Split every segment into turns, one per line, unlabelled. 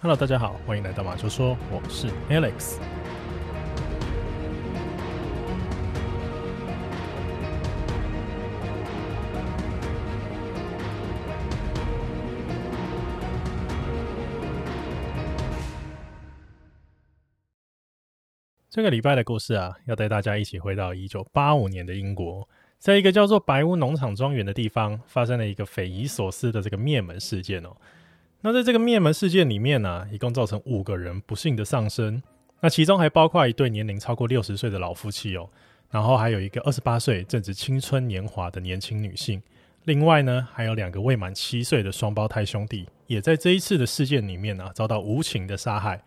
Hello，大家好，欢迎来到马球说，我是 Alex。这个礼拜的故事啊，要带大家一起回到一九八五年的英国，在一个叫做白屋农场庄园的地方，发生了一个匪夷所思的这个灭门事件哦。那在这个灭门事件里面呢、一共造成五个人不幸的丧生，那其中还包括一对年龄超过六十岁的老夫妻哦，然后还有一个二十八岁正值青春年华的年轻女性，另外呢，还有两个未满七岁的双胞胎兄弟，也在这一次的事件里面啊，遭到无情的杀害。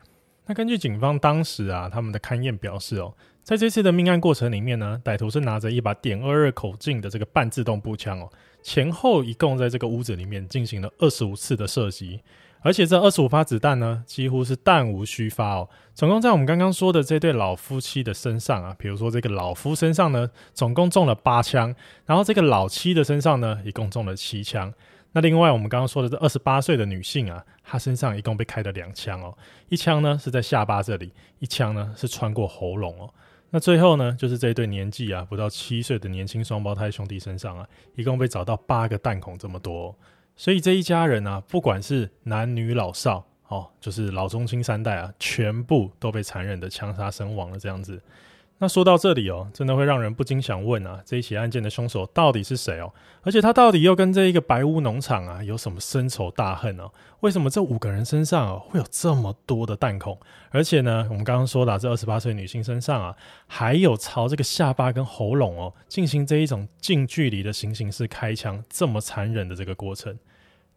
那根据警方当时啊，他们的勘验表示哦，在这次的命案过程里面呢，歹徒是拿着一把点二二口径的这个半自动步枪哦，前后一共在这个屋子里面进行了二十五次的射击，而且这二十五发子弹呢，几乎是弹无虚发哦。总共在我们刚刚说的这对老夫妻的身上啊，比如说这个老夫身上呢，总共中了八枪，然后这个老妻的身上呢，一共中了七枪。那另外，我们刚刚说的这二十八岁的女性啊，她身上一共被开了两枪哦，一枪呢是在下巴这里，一枪呢是穿过喉咙哦。那最后呢，就是这一对年纪啊不到七岁的年轻双胞胎兄弟身上啊，一共被找到八个弹孔这么多。所以这一家人啊，不管是男女老少哦，就是老中青三代啊，全部都被残忍的枪杀身亡了这样子。那说到这里哦，真的会让人不禁想问啊，这一起案件的凶手到底是谁哦？而且他到底又跟这一个白屋农场啊有什么深仇大恨呢？为什么这五个人身上啊会有这么多的弹孔？而且呢，我们刚刚说的这二十八岁女性身上啊，还有朝这个下巴跟喉咙哦进行这一种近距离的行刑式开枪，这么残忍的这个过程。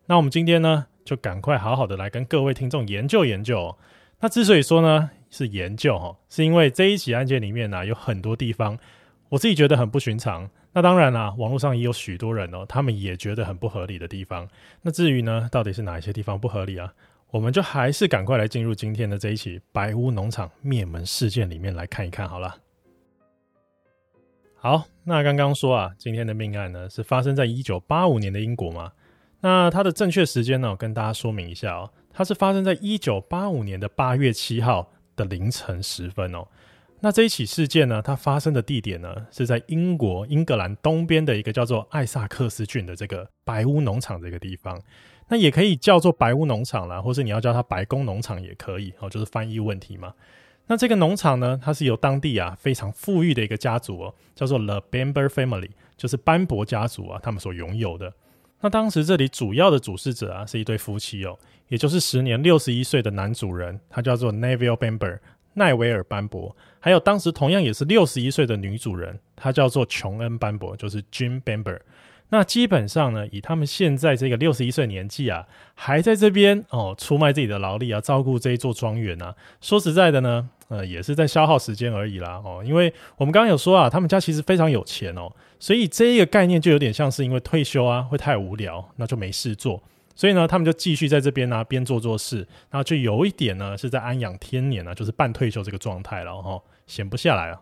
那我们今天呢，就赶快好好的来跟各位听众研究研究哦。那之所以说呢，是研究哈，是因为这一起案件里面呢、有很多地方我自己觉得很不寻常。那当然啦、网络上也有许多人哦，他们也觉得很不合理的地方。那至于呢，到底是哪一些地方不合理啊？我们就还是赶快来进入今天的这一起白屋农场灭门事件里面来看一看好了。好，那刚刚说啊，今天的命案呢是发生在一九八五年的英国嘛？那它的正确时间呢，我跟大家说明一下哦，它是发生在一九八五年的八月七号。的凌晨时分哦，那这一起事件呢，它发生的地点呢是在英国英格兰东边的一个叫做艾萨克斯郡的这个白屋农场这个地方，那也可以叫做白屋农场啦，或是你要叫它白宫农场也可以哦，就是翻译问题嘛。那这个农场呢，它是由当地啊非常富裕的一个家族哦，叫做 The Bamber Family，就是班伯家族啊，他们所拥有的。那当时这里主要的主事者啊是一对夫妻哦。也就是时年六十一岁的男主人，他叫做 Neville Bamber，奈维尔·班伯，还有当时同样也是六十一岁的女主人，她叫做琼恩·班伯，就是 Jim Bamber。那基本上呢，以他们现在这个六十一岁年纪啊，还在这边哦出卖自己的劳力啊，照顾这一座庄园啊。说实在的呢，呃，也是在消耗时间而已啦哦。因为我们刚刚有说啊，他们家其实非常有钱哦，所以这一个概念就有点像是因为退休啊会太无聊，那就没事做。所以呢，他们就继续在这边呢、啊，边做做事，然后就有一点呢，是在安养天年啊，就是半退休这个状态了哈，闲不下来啊。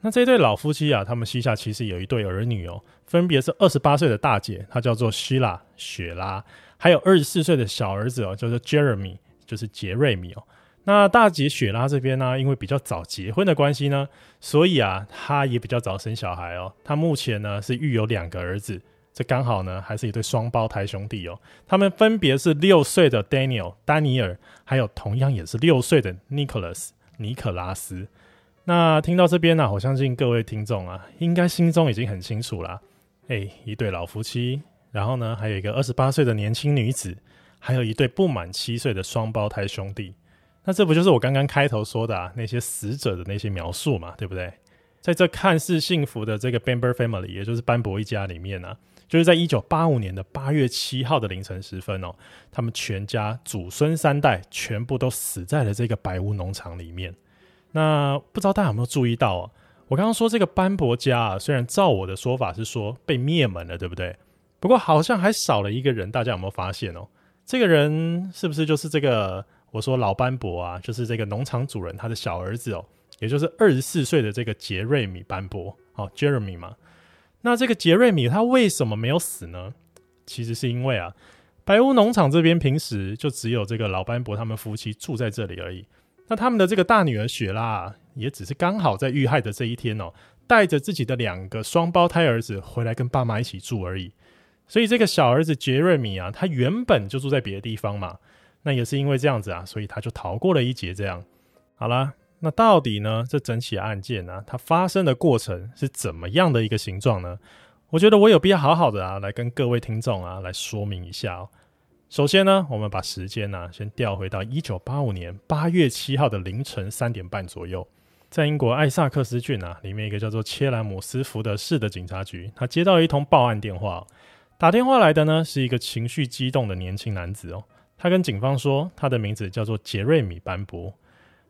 那这对老夫妻啊，他们膝下其实有一对儿女哦，分别是二十八岁的大姐，她叫做希拉雪拉，还有二十四岁的小儿子哦，叫做 Jeremy，就是杰瑞米哦。那大姐雪拉这边呢、因为比较早结婚的关系呢，所以啊，她也比较早生小孩哦。她目前呢是育有两个儿子。这刚好呢，还是一对双胞胎兄弟哦。他们分别是六岁的 Daniel 丹尼尔，还有同样也是六岁的 Nicholas 尼可拉斯。那听到这边呢、我相信各位听众啊，应该心中已经很清楚了。哎，一对老夫妻，然后呢，还有一个二十八岁的年轻女子，还有一对不满七岁的双胞胎兄弟。那这不就是我刚刚开头说的啊，那些死者的那些描述嘛，对不对？在这看似幸福的这个 Bamber Family，也就是班伯一家里面呢、就是在一九八五年的八月七号的凌晨时分哦，他们全家祖孙三代全部都死在了这个白屋农场里面。那不知道大家有没有注意到啊？我刚刚说这个班伯家啊，虽然照我的说法是说被灭门了，对不对？不过好像还少了一个人，大家有没有发现哦？这个人是不是就是这个我说老班伯啊？就是这个农场主人他的小儿子哦，也就是二十四岁的这个杰瑞米班伯哦，Jeremy 嘛。那这个杰瑞米他为什么没有死呢？其实是因为啊，白屋农场这边平时就只有这个老班伯他们夫妻住在这里而已。那他们的这个大女儿雪拉啊，也只是刚好在遇害的这一天哦，带着自己的两个双胞胎儿子回来跟爸妈一起住而已。所以这个小儿子杰瑞米啊，他原本就住在别的地方嘛。那也是因为这样子啊，所以他就逃过了一劫。这样，好啦，那到底呢，这整起案件呢，它发生的过程是怎么样的一个形状呢？我觉得我有必要好好的啊，来跟各位听众啊来说明一下哦。首先呢，我们把时间呢、啊、先调回到一九八五年八月七号的凌晨三点半左右，在英国艾萨克斯郡啊里面一个叫做切兰姆斯福德市的警察局，他接到一通报案电话，打电话来的呢是一个情绪激动的年轻男子哦，他跟警方说他的名字叫做杰瑞米班博，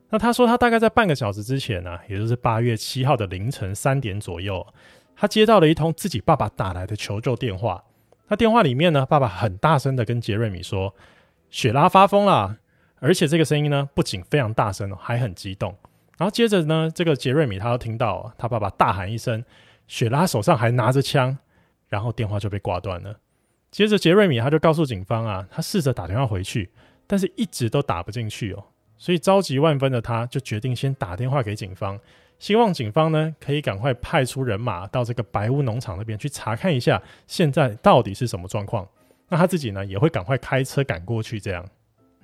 那他说他大概在半个小时之前呢、也就是八月七号的凌晨三点左右，他接到了一通自己爸爸打来的求救电话。那电话里面呢，爸爸很大声的跟杰瑞米说：“雪拉发疯了，而且这个声音呢，不仅非常大声，还很激动。”然后接着呢，这个杰瑞米他又听到他爸爸大喊一声：“雪拉手上还拿着枪。”然后电话就被挂断了。接着杰瑞米他就告诉警方啊，他试着打电话回去，但是一直都打不进去哦，所以着急万分的他就决定先打电话给警方。希望警方呢可以赶快派出人马到这个白屋农场那边去查看一下，现在到底是什么状况。那他自己呢也会赶快开车赶过去。这样，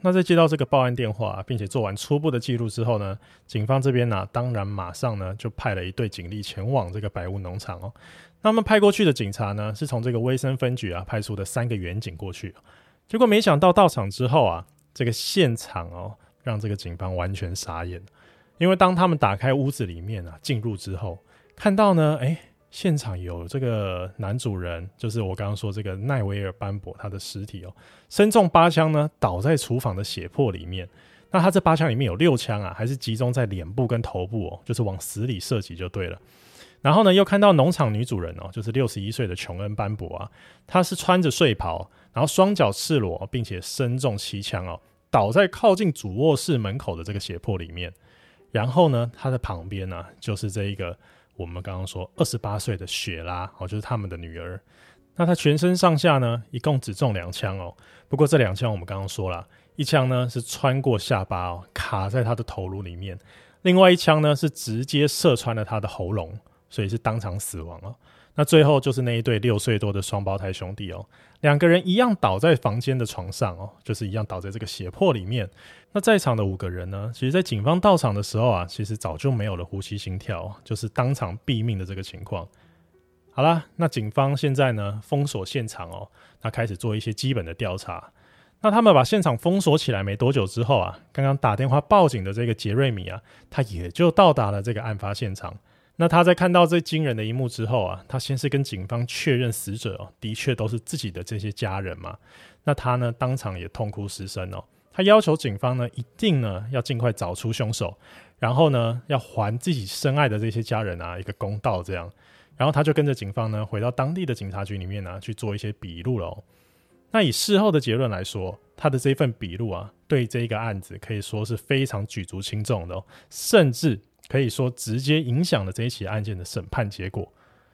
那在接到这个报案电话，并且做完初步的记录之后呢，警方这边呢当然马上呢就派了一队警力前往这个白屋农场哦。那么派过去的警察呢是从这个威森分局啊派出的三个员警过去，结果没想到到场之后啊，这个现场哦让这个警方完全傻眼。因为当他们打开屋子里面啊，进入之后，看到呢，哎，现场有这个男主人，就是我刚刚说这个奈维尔班博他的尸体哦，身中八枪呢，倒在厨房的血泊里面。那他这八枪里面有六枪啊，还是集中在脸部跟头部哦，就是往死里射击就对了。然后呢，又看到农场女主人哦，就是六十一岁的琼恩班博啊，她是穿着睡袍，然后双脚赤裸，并且身中七枪哦，倒在靠近主卧室门口的这个血泊里面。然后呢，他的旁边呢、就是这一个我们刚刚说二十八岁的雪拉哦，就是他们的女儿。那她全身上下呢，一共只中两枪哦。不过这两枪我们刚刚说了，一枪呢是穿过下巴哦，卡在她的头颅里面；另外一枪呢是直接射穿了她的喉咙，所以是当场死亡了。那最后就是那一对六岁多的双胞胎兄弟哦，两个人一样倒在房间的床上哦，就是一样倒在这个血泊里面。那在场的五个人呢，其实，在警方到场的时候啊，其实早就没有了呼吸心跳，就是当场毙命的这个情况。好啦，那警方现在呢，封锁现场哦，那开始做一些基本的调查。那他们把现场封锁起来没多久之后啊，刚刚打电话报警的这个杰瑞米啊，他也就到达了这个案发现场。那他在看到这惊人的一幕之后啊，他先是跟警方确认死者哦，的确都是自己的这些家人嘛。那他呢，当场也痛哭失声哦。他要求警方呢，一定呢要尽快找出凶手，然后呢要还自己深爱的这些家人啊一个公道。这样，然后他就跟着警方呢回到当地的警察局里面呢去做一些笔录了。那以事后的结论来说，他的这份笔录啊，对这个案子可以说是非常举足轻重的哦，甚至。可以说直接影响了这一起案件的审判结果，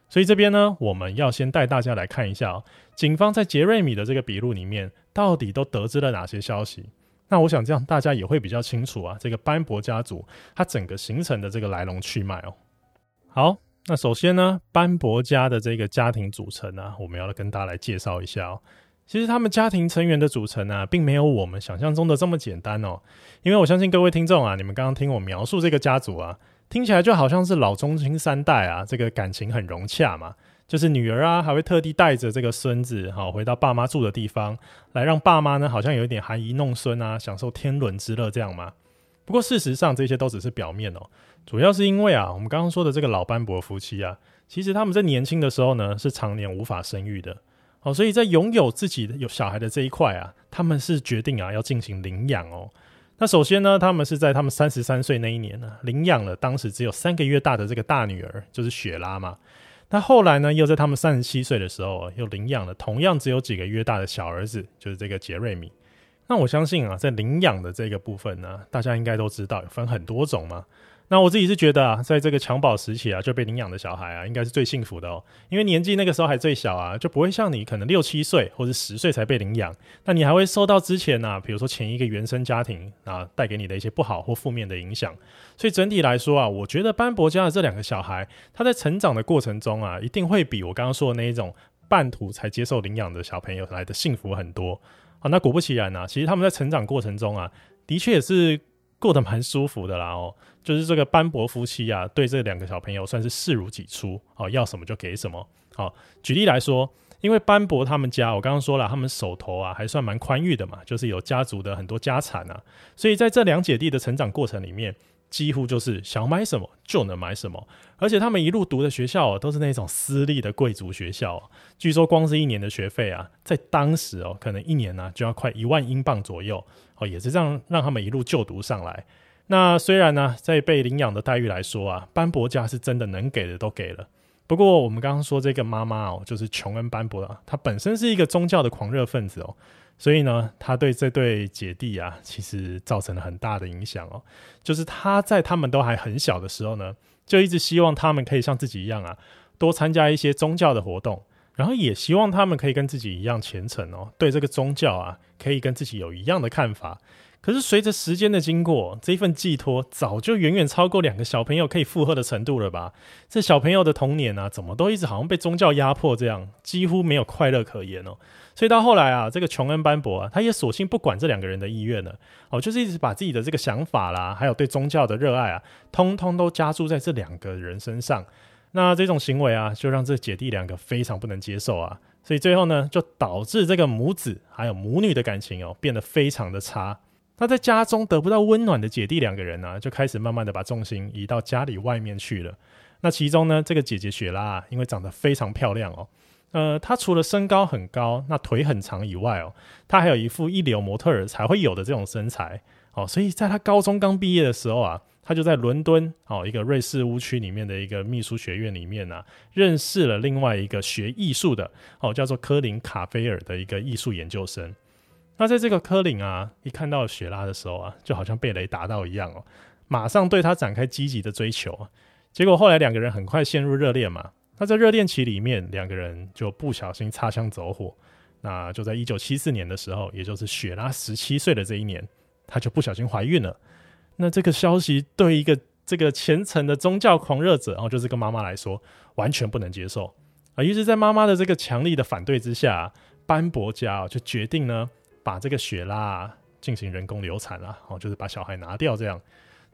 所以这边呢，我们要先带大家来看一下哦，警方在杰瑞米的这个笔录里面到底都得知了哪些消息。那我想这样大家也会比较清楚啊，这个班伯家族它整个形成的这个来龙去脉哦。好，那首先呢，班伯家的这个家庭组成呢，我们要跟大家来介绍一下哦。其实他们家庭成员的组成啊，并没有我们想象中的这么简单哦。因为我相信各位听众啊，你们刚刚听我描述这个家族啊，听起来就好像是老中青三代啊，这个感情很融洽嘛。就是女儿啊，还会特地带着这个孙子好回到爸妈住的地方，来让爸妈呢好像有一点含饴弄孙啊，享受天伦之乐这样嘛。不过事实上这些都只是表面哦，主要是因为啊，我们刚刚说的这个老班伯夫妻啊，其实他们在年轻的时候呢，是常年无法生育的。哦，所以在拥有自己的有小孩的这一块啊，他们是决定啊要进行领养哦。那首先呢，他们是在他们三十三岁那一年呢，领养了当时只有三个月大的这个大女儿，就是雪拉嘛。那后来呢，又在他们三十七岁的时候，又领养了同样只有几个月大的小儿子，就是这个杰瑞米。那我相信啊，在领养的这个部分呢，大家应该都知道有分很多种嘛。那我自己是觉得啊，在这个襁褓时期啊，就被领养的小孩啊，应该是最幸福的哦，因为年纪那个时候还最小啊，就不会像你可能六七岁或者十岁才被领养，那你还会受到之前啊，比如说前一个原生家庭啊带给你的一些不好或负面的影响。所以整体来说啊，我觉得班伯家的这两个小孩，他在成长的过程中啊，一定会比我刚刚说的那一种半途才接受领养的小朋友来的幸福很多。好，那果不其然啊，其实他们在成长过程中啊，的确也是。过得蛮舒服的啦哦，就是这个班伯夫妻啊，对这两个小朋友算是视如己出哦，要什么就给什么。好，举例来说，因为班伯他们家，我刚刚说了，他们手头啊还算蛮宽裕的嘛，就是有家族的很多家产啊，所以在这两姐弟的成长过程里面。几乎就是想买什么就能买什么，而且他们一路读的学校都是那种私立的贵族学校，据说光是一年的学费啊，在当时哦，可能一年呢就要快一万英镑左右哦，也是这样让他们一路就读上来。那虽然呢，在被领养的待遇来说啊，班伯家是真的能给的都给了。不过我们刚刚说这个妈妈哦，就是琼恩班伯啊，她本身是一个宗教的狂热分子哦。所以呢，他对这对姐弟啊，其实造成了很大的影响哦。就是他在他们都还很小的时候呢，就一直希望他们可以像自己一样啊，多参加一些宗教的活动，然后也希望他们可以跟自己一样虔诚哦，对这个宗教啊，可以跟自己有一样的看法。可是随着时间的经过，这份寄托早就远远超过两个小朋友可以负荷的程度了吧？这小朋友的童年啊，怎么都一直好像被宗教压迫这样，几乎没有快乐可言哦。所以到后来啊，这个琼恩班伯啊，他也索性不管这两个人的意愿了，哦，就是一直把自己的这个想法啦，还有对宗教的热爱啊，通通都加注在这两个人身上。那这种行为啊，就让这姐弟两个非常不能接受啊。所以最后呢，就导致这个母子还有母女的感情哦，变得非常的差。那在家中得不到温暖的姐弟两个人呢、就开始慢慢的把重心移到家里外面去了。那其中呢，这个姐姐雪拉啊，因为长得非常漂亮哦，呃，她除了身高很高，那腿很长以外哦，她还有一副一流模特儿才会有的这种身材哦。所以在她高中刚毕业的时候啊，她就在伦敦哦一个瑞士屋区里面的一个秘书学院里面啊，认识了另外一个学艺术的哦，叫做科林卡菲尔的一个艺术研究生。那在这个科林啊，一看到雪拉的时候啊，就好像被雷打到一样哦，马上对他展开积极的追求啊。结果后来两个人很快陷入热恋嘛。那在热恋期里面，两个人就不小心擦枪走火。那就在一九七四年的时候，也就是雪拉十七岁的这一年，她就不小心怀孕了。那这个消息对一个这个虔诚的宗教狂热者，然后就是个妈妈来说，完全不能接受啊。于是，在妈妈的这个强力的反对之下，班伯家就决定呢。把这个雪拉进行人工流产了，哦，就是把小孩拿掉这样。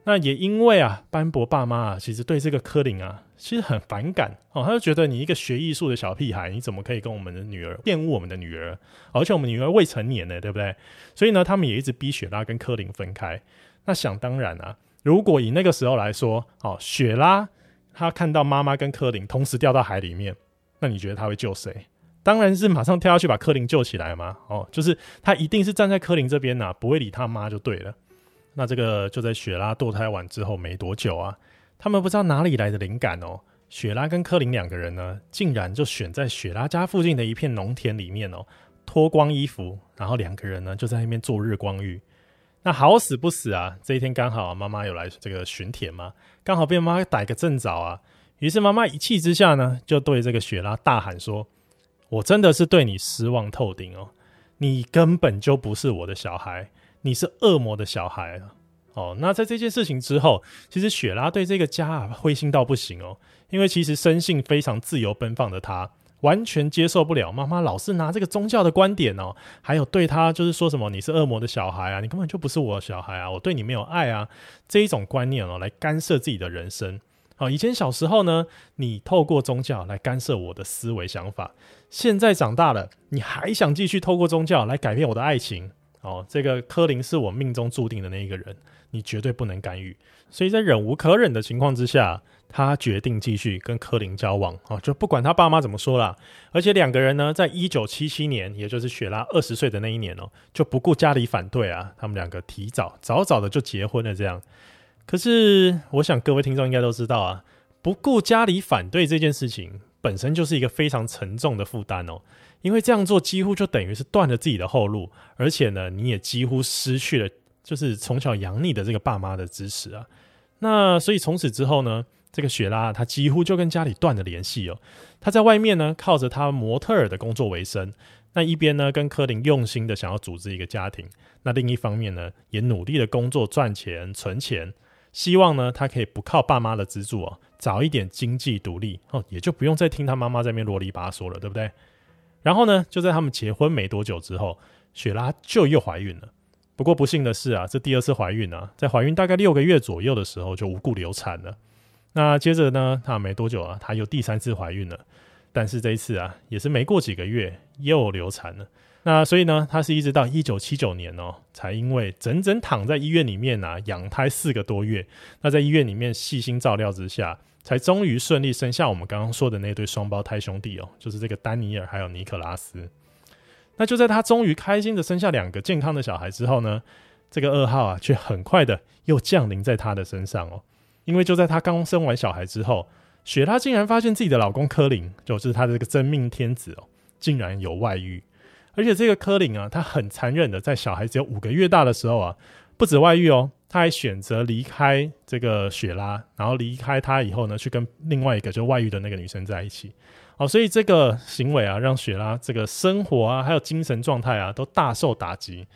那也因为啊，班伯爸妈啊，其实对这个柯林啊，其实很反感哦，他就觉得你一个学艺术的小屁孩，你怎么可以跟我们的女儿玷污我们的女儿？而且我们女儿未成年呢，对不对？所以呢，他们也一直逼雪拉跟柯林分开。那想当然啊，如果以那个时候来说，哦，雪拉她看到妈妈跟柯林同时掉到海里面，那你觉得她会救谁？当然是马上跳下去把柯林救起来嘛！哦，就是他一定是站在柯林这边呐、不会理他妈就对了。那这个就在雪拉堕胎完之后没多久啊，他们不知道哪里来的灵感哦，雪拉跟柯林两个人呢，竟然就选在雪拉家附近的一片农田里面哦，脱光衣服，然后两个人呢就在那边做日光浴。那好死不死啊，这一天刚好妈妈有来这个巡田嘛，刚好被妈妈逮个正着啊。于是妈妈一气之下呢，就对这个雪拉大喊说。我真的是对你失望透顶哦！你根本就不是我的小孩，你是恶魔的小孩哦。那在这件事情之后，其实雪拉对这个家啊灰心到不行哦，因为其实生性非常自由奔放的他，完全接受不了妈妈老是拿这个宗教的观点哦，还有对他就是说什么你是恶魔的小孩啊，你根本就不是我的小孩啊，我对你没有爱啊这一种观念哦，来干涉自己的人生。好，以前小时候呢，你透过宗教来干涉我的思维想法。现在长大了，你还想继续透过宗教来改变我的爱情？哦，这个柯林是我命中注定的那一个人，你绝对不能干预。所以在忍无可忍的情况之下，他决定继续跟柯林交往。哦，就不管他爸妈怎么说啦。而且两个人呢，在一九七七年，也就是雪拉二十岁的那一年哦，就不顾家里反对啊，他们两个提早早早的就结婚了。这样。可是，我想各位听众应该都知道啊，不顾家里反对这件事情本身就是一个非常沉重的负担哦。因为这样做几乎就等于是断了自己的后路，而且呢，你也几乎失去了就是从小养你的这个爸妈的支持啊。那所以从此之后呢，这个雪拉她几乎就跟家里断了联系哦。她在外面呢，靠着她模特儿的工作为生。那一边呢，跟柯林用心的想要组织一个家庭；那另一方面呢，也努力的工作赚钱存钱，希望呢，他可以不靠爸妈的资助哦，早一点经济独立哦，也就不用再听他妈妈在那边啰里吧嗦了，对不对？然后呢，就在他们结婚没多久之后，雪拉就又怀孕了。不过不幸的是啊，这第二次怀孕啊，在怀孕大概六个月左右的时候就无故流产了。那接着呢，她没多久啊，她又第三次怀孕了。但是这一次啊，也是没过几个月又流产了。那所以呢，他是一直到一九七九年哦，才因为整整躺在医院里面啊，养胎四个多月。那在医院里面细心照料之下，才终于顺利生下我们刚刚说的那对双胞胎兄弟哦，就是这个丹尼尔还有尼克拉斯。那就在他终于开心的生下两个健康的小孩之后呢，这个噩耗啊，却很快的又降临在他的身上哦。因为就在他刚生完小孩之后。雪拉竟然发现自己的老公柯林，就是他的这个真命天子哦，竟然有外遇，而且这个柯林啊，他很残忍的，在小孩只有五个月大的时候啊，不止外遇哦，他还选择离开这个雪拉，然后离开他以后呢，去跟另外一个就外遇的那个女生在一起，哦，所以这个行为啊，让雪拉这个生活啊，还有精神状态啊，都大受打击。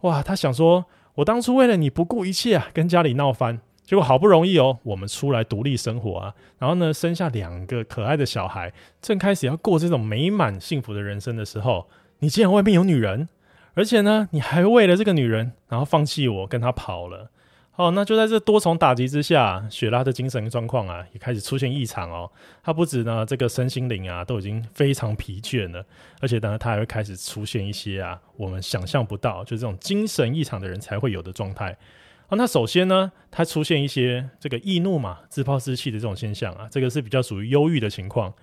哇，他想说，我当初为了你不顾一切啊，跟家里闹翻。结果好不容易哦，我们出来独立生活啊，然后呢，生下两个可爱的小孩，正开始要过这种美满幸福的人生的时候，你竟然外面有女人，而且呢，你还为了这个女人，然后放弃我，跟她跑了。哦，那就在这多重打击之下，雪拉的精神状况啊，也开始出现异常哦。她不止呢，这个身心灵啊，都已经非常疲倦了，而且呢，她还会开始出现一些啊，我们想象不到，就这种精神异常的人才会有的状态。那首先呢，他出现一些这个易怒嘛、自暴自弃的这种现象啊，这个是比较属于忧郁的情况。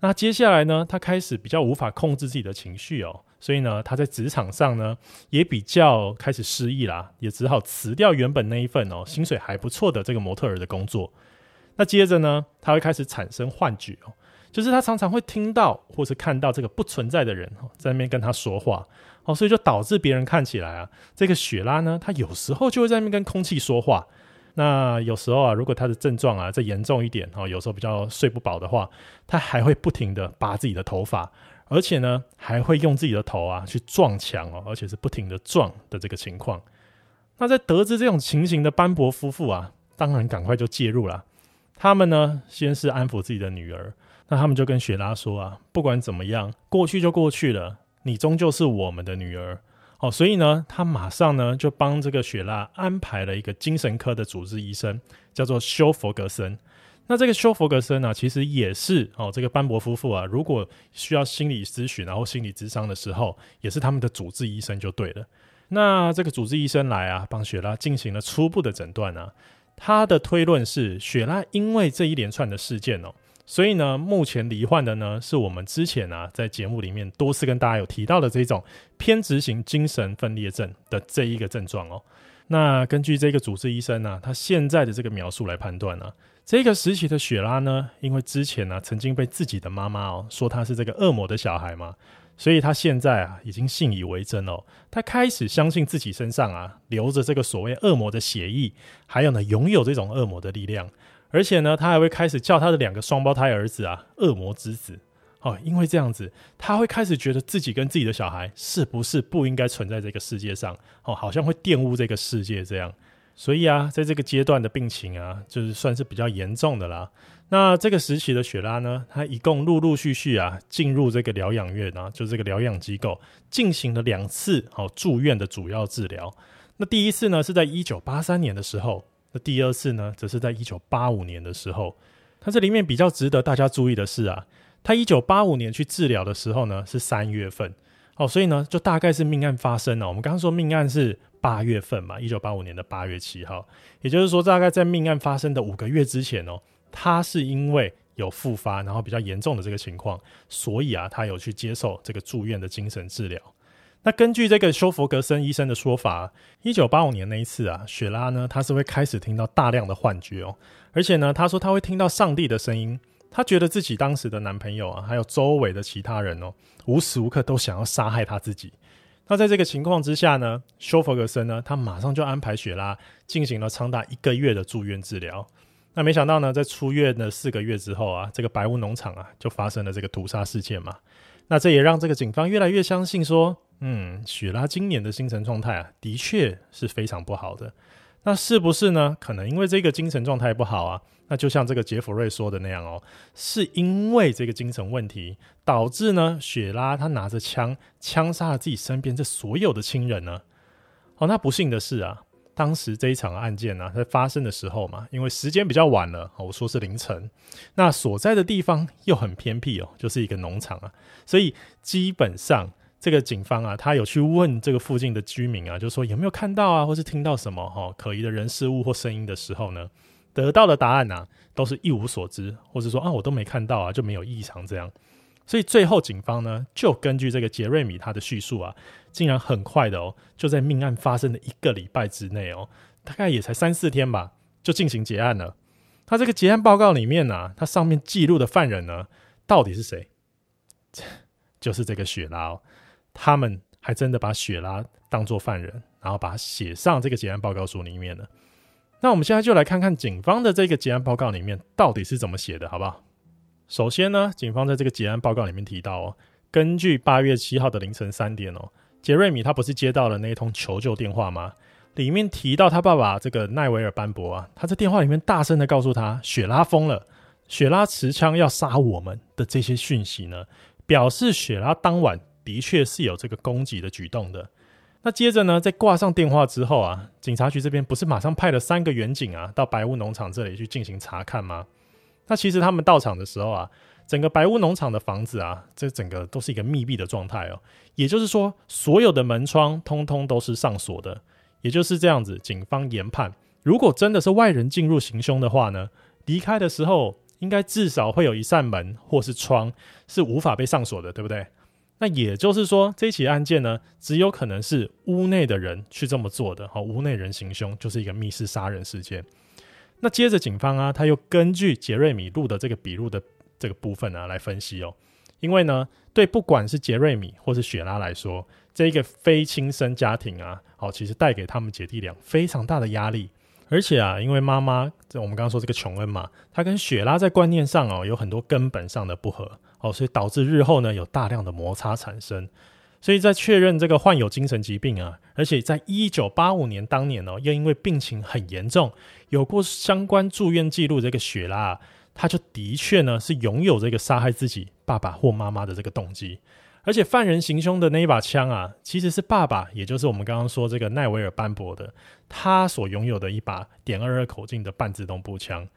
那接下来呢，他开始比较无法控制自己的情绪哦，所以呢，他在职场上呢也比较开始失意啦，也只好辞掉原本那一份哦薪水还不错的这个模特儿的工作。那接着呢，他会开始产生幻觉哦，就是他常常会听到或是看到这个不存在的人在那边跟他说话。哦，所以就导致别人看起来啊，这个雪拉呢，他有时候就会在那边跟空气说话。那有时候啊，如果他的症状啊再严重一点，哦，有时候比较睡不饱的话，他还会不停的拔自己的头发，而且呢，还会用自己的头啊去撞墙哦，而且是不停的撞的这个情况。那在得知这种情形的班伯夫妇啊，当然赶快就介入了。他们呢，先是安抚自己的女儿，那他们就跟雪拉说啊，不管怎么样，过去就过去了。你终究是我们的女儿，哦，所以呢，他马上呢就帮这个雪拉安排了一个精神科的主治医生，叫做休佛格森。那这个休佛格森呢，其实也是哦，这个班伯夫妇啊，如果需要心理咨询然后心理咨商的时候，也是他们的主治医生就对了。那这个主治医生来啊，帮雪拉进行了初步的诊断啊，他的推论是雪拉因为这一连串的事件哦。所以呢，目前罹患的呢，是我们之前啊在节目里面多次跟大家有提到的这种偏执型精神分裂症的这一个症状哦。那根据这个主治医生呢、啊，他现在的这个描述来判断呢、啊，这个时期的雪拉呢，因为之前呢、啊、曾经被自己的妈妈哦说他是这个恶魔的小孩嘛，所以他现在啊已经信以为真哦，他开始相信自己身上啊留着这个所谓恶魔的血液，还有呢拥有这种恶魔的力量。而且呢，他还会开始叫他的两个双胞胎儿子啊“恶魔之子”哦，因为这样子，他会开始觉得自己跟自己的小孩是不是不应该存在这个世界上哦，好像会玷污这个世界这样。所以啊，在这个阶段的病情啊，就是算是比较严重的啦。那这个时期的雪拉呢，她一共陆陆续续啊进入这个疗养院啊，就这个疗养机构进行了两次哦住院的主要治疗。那第一次呢，是在一九八三年的时候。那第二次呢，则是在一九八五年的时候。他这里面比较值得大家注意的是啊，他一九八五年去治疗的时候呢，是三月份哦，所以呢，就大概是命案发生了。我们刚刚说命案是八月份嘛，一九八五年的八月七号，也就是说，大概在命案发生的五个月之前哦，他是因为有复发，然后比较严重的这个情况，所以啊，他有去接受这个住院的精神治疗。那根据这个休佛格森医生的说法，一九八五年那一次啊，雪拉呢，他是会开始听到大量的幻觉哦，而且呢，他说他会听到上帝的声音，他觉得自己当时的男朋友啊，还有周围的其他人哦，无时无刻都想要杀害他自己。那在这个情况之下呢，休佛格森呢，他马上就安排雪拉进行了长达一个月的住院治疗。那没想到呢，在出院的四个月之后啊，这个白屋农场啊就发生了这个屠杀事件嘛。那这也让这个警方越来越相信说，嗯，雪拉今年的精神状态啊，的确是非常不好的。那是不是呢？可能因为这个精神状态不好啊？那就像这个杰弗瑞说的那样哦，是因为这个精神问题导致呢，雪拉她拿着枪枪杀了自己身边这所有的亲人呢？哦，那不幸的是啊，当时这一场案件呢，在发生的时候嘛，因为时间比较晚了，我说是凌晨，那所在的地方又很偏僻哦，就是一个农场啊，所以基本上这个警方啊，他有去问这个附近的居民啊，就说有没有看到啊，或是听到什么哈可疑的人事物或声音的时候呢？得到的答案啊，都是一无所知，或者说啊，我都没看到啊，就没有异常这样。所以最后警方呢，就根据这个杰瑞米他的叙述啊，竟然很快的哦，就在命案发生的一个礼拜之内哦，大概也才三四天吧，就进行结案了。他这个结案报告里面呢、啊，他上面记录的犯人呢，到底是谁？就是这个雪拉哦，他们还真的把雪拉当做犯人，然后把他写上这个结案报告书里面了。那我们现在就来看看警方的这个结案报告里面到底是怎么写的，好不好？首先呢，警方在这个结案报告里面提到哦，根据八月七号的凌晨三点哦，杰瑞米他不是接到了那一通求救电话吗？里面提到他爸爸这个奈维尔班博啊，他在电话里面大声的告诉他，雪拉疯了，雪拉持枪要杀我们的这些讯息呢，表示雪拉当晚的确是有这个攻击的举动的。那接着呢，在挂上电话之后啊，警察局这边不是马上派了三个员警啊，到白屋农场这里去进行查看吗？那其实他们到场的时候啊，整个白屋农场的房子啊，这整个都是一个密闭的状态哦。也就是说，所有的门窗通通都是上锁的。也就是这样子，警方研判，如果真的是外人进入行凶的话呢，离开的时候应该至少会有一扇门或是窗是无法被上锁的，对不对？那也就是说，这起案件呢，只有可能是屋内的人去这么做的。好，屋内人行凶就是一个密室杀人事件。那接着警方啊，他又根据杰瑞米录的这个笔录的这个部分啊来分析哦。因为呢，对不管是杰瑞米或是雪拉来说，这一个非亲生家庭啊，好，其实带给他们姐弟俩非常大的压力。而且啊，因为妈妈，这我们刚刚说这个琼恩嘛，她跟雪拉在观念上哦有很多根本上的不合。哦，所以导致日后呢有大量的摩擦产生，所以在确认这个患有精神疾病啊，而且在一九八五年当年哦，又因为病情很严重，有过相关住院记录，这个雪拉啊，他就的确呢是拥有这个杀害自己爸爸或妈妈的这个动机，而且犯人行凶的那一把枪啊，其实是爸爸，也就是我们刚刚说这个奈维尔班博的，他所拥有的一把点二二口径的半自动步枪。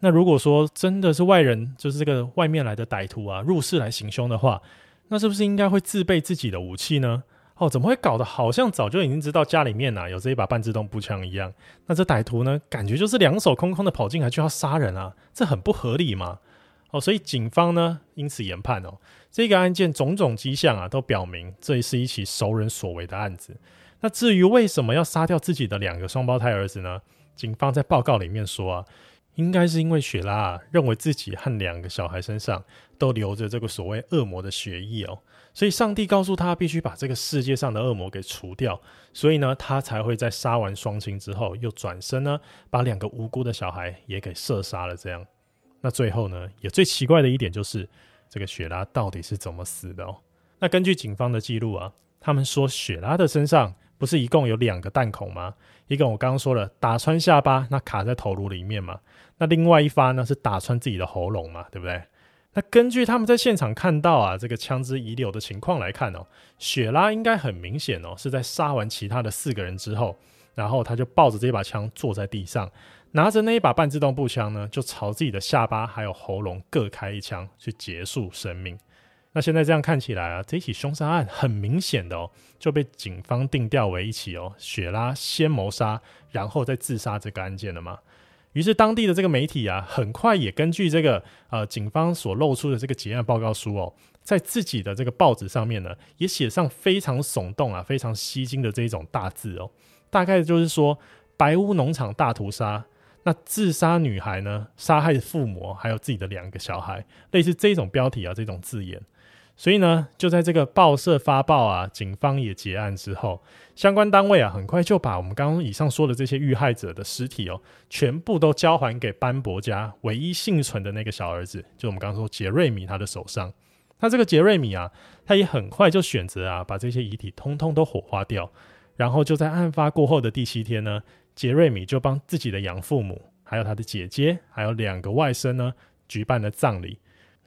那如果说真的是外人，就是这个外面来的歹徒啊，入室来行凶的话，那是不是应该会自备自己的武器呢？哦，怎么会搞得好像早就已经知道家里面呐、啊、有这一把半自动步枪一样？那这歹徒呢，感觉就是两手空空的跑进来就要杀人啊，这很不合理嘛。哦，所以警方呢，因此研判哦，这个案件种种迹象啊，都表明这是一起熟人所为的案子。那至于为什么要杀掉自己的两个双胞胎儿子呢？警方在报告里面说啊。应该是因为雪拉啊，认为自己和两个小孩身上都流着这个所谓恶魔的血液哦，所以上帝告诉他必须把这个世界上的恶魔给除掉，所以呢，他才会在杀完双亲之后，又转身呢，把两个无辜的小孩也给射杀了。这样，那最后呢，也最奇怪的一点就是，这个雪拉到底是怎么死的哦？那根据警方的记录啊，他们说雪拉的身上不是一共有两个弹孔吗？一个我刚刚说了，打穿下巴，那卡在头颅里面嘛。那另外一发呢，是打穿自己的喉咙嘛，对不对？那根据他们在现场看到啊，这个枪支遗留的情况来看哦，雪拉应该很明显哦，是在杀完其他的四个人之后，然后他就抱着这把枪坐在地上，拿着那一把半自动步枪呢，就朝自己的下巴还有喉咙各开一枪，去结束生命。那现在这样看起来啊，这起凶杀案很明显的哦，就被警方定调为一起哦，雪拉先谋杀，然后再自杀这个案件了嘛。于是当地的这个媒体啊，很快也根据这个呃警方所露出的这个结案报告书哦，在自己的这个报纸上面呢，也写上非常耸动啊、非常吸睛的这一种大字哦，大概就是说白屋农场大屠杀，那自杀女孩呢，杀害父母还有自己的两个小孩，类似这种标题啊，这种字眼。所以呢，就在这个报社发报啊，警方也结案之后，相关单位啊，很快就把我们刚刚以上说的这些遇害者的尸体哦，全部都交还给班伯家唯一幸存的那个小儿子，就我们刚刚说杰瑞米他的手上。那这个杰瑞米啊，他也很快就选择啊，把这些遗体通通都火化掉，然后就在案发过后的第七天呢，杰瑞米就帮自己的养父母，还有他的姐姐，还有两个外甥呢，举办了葬礼。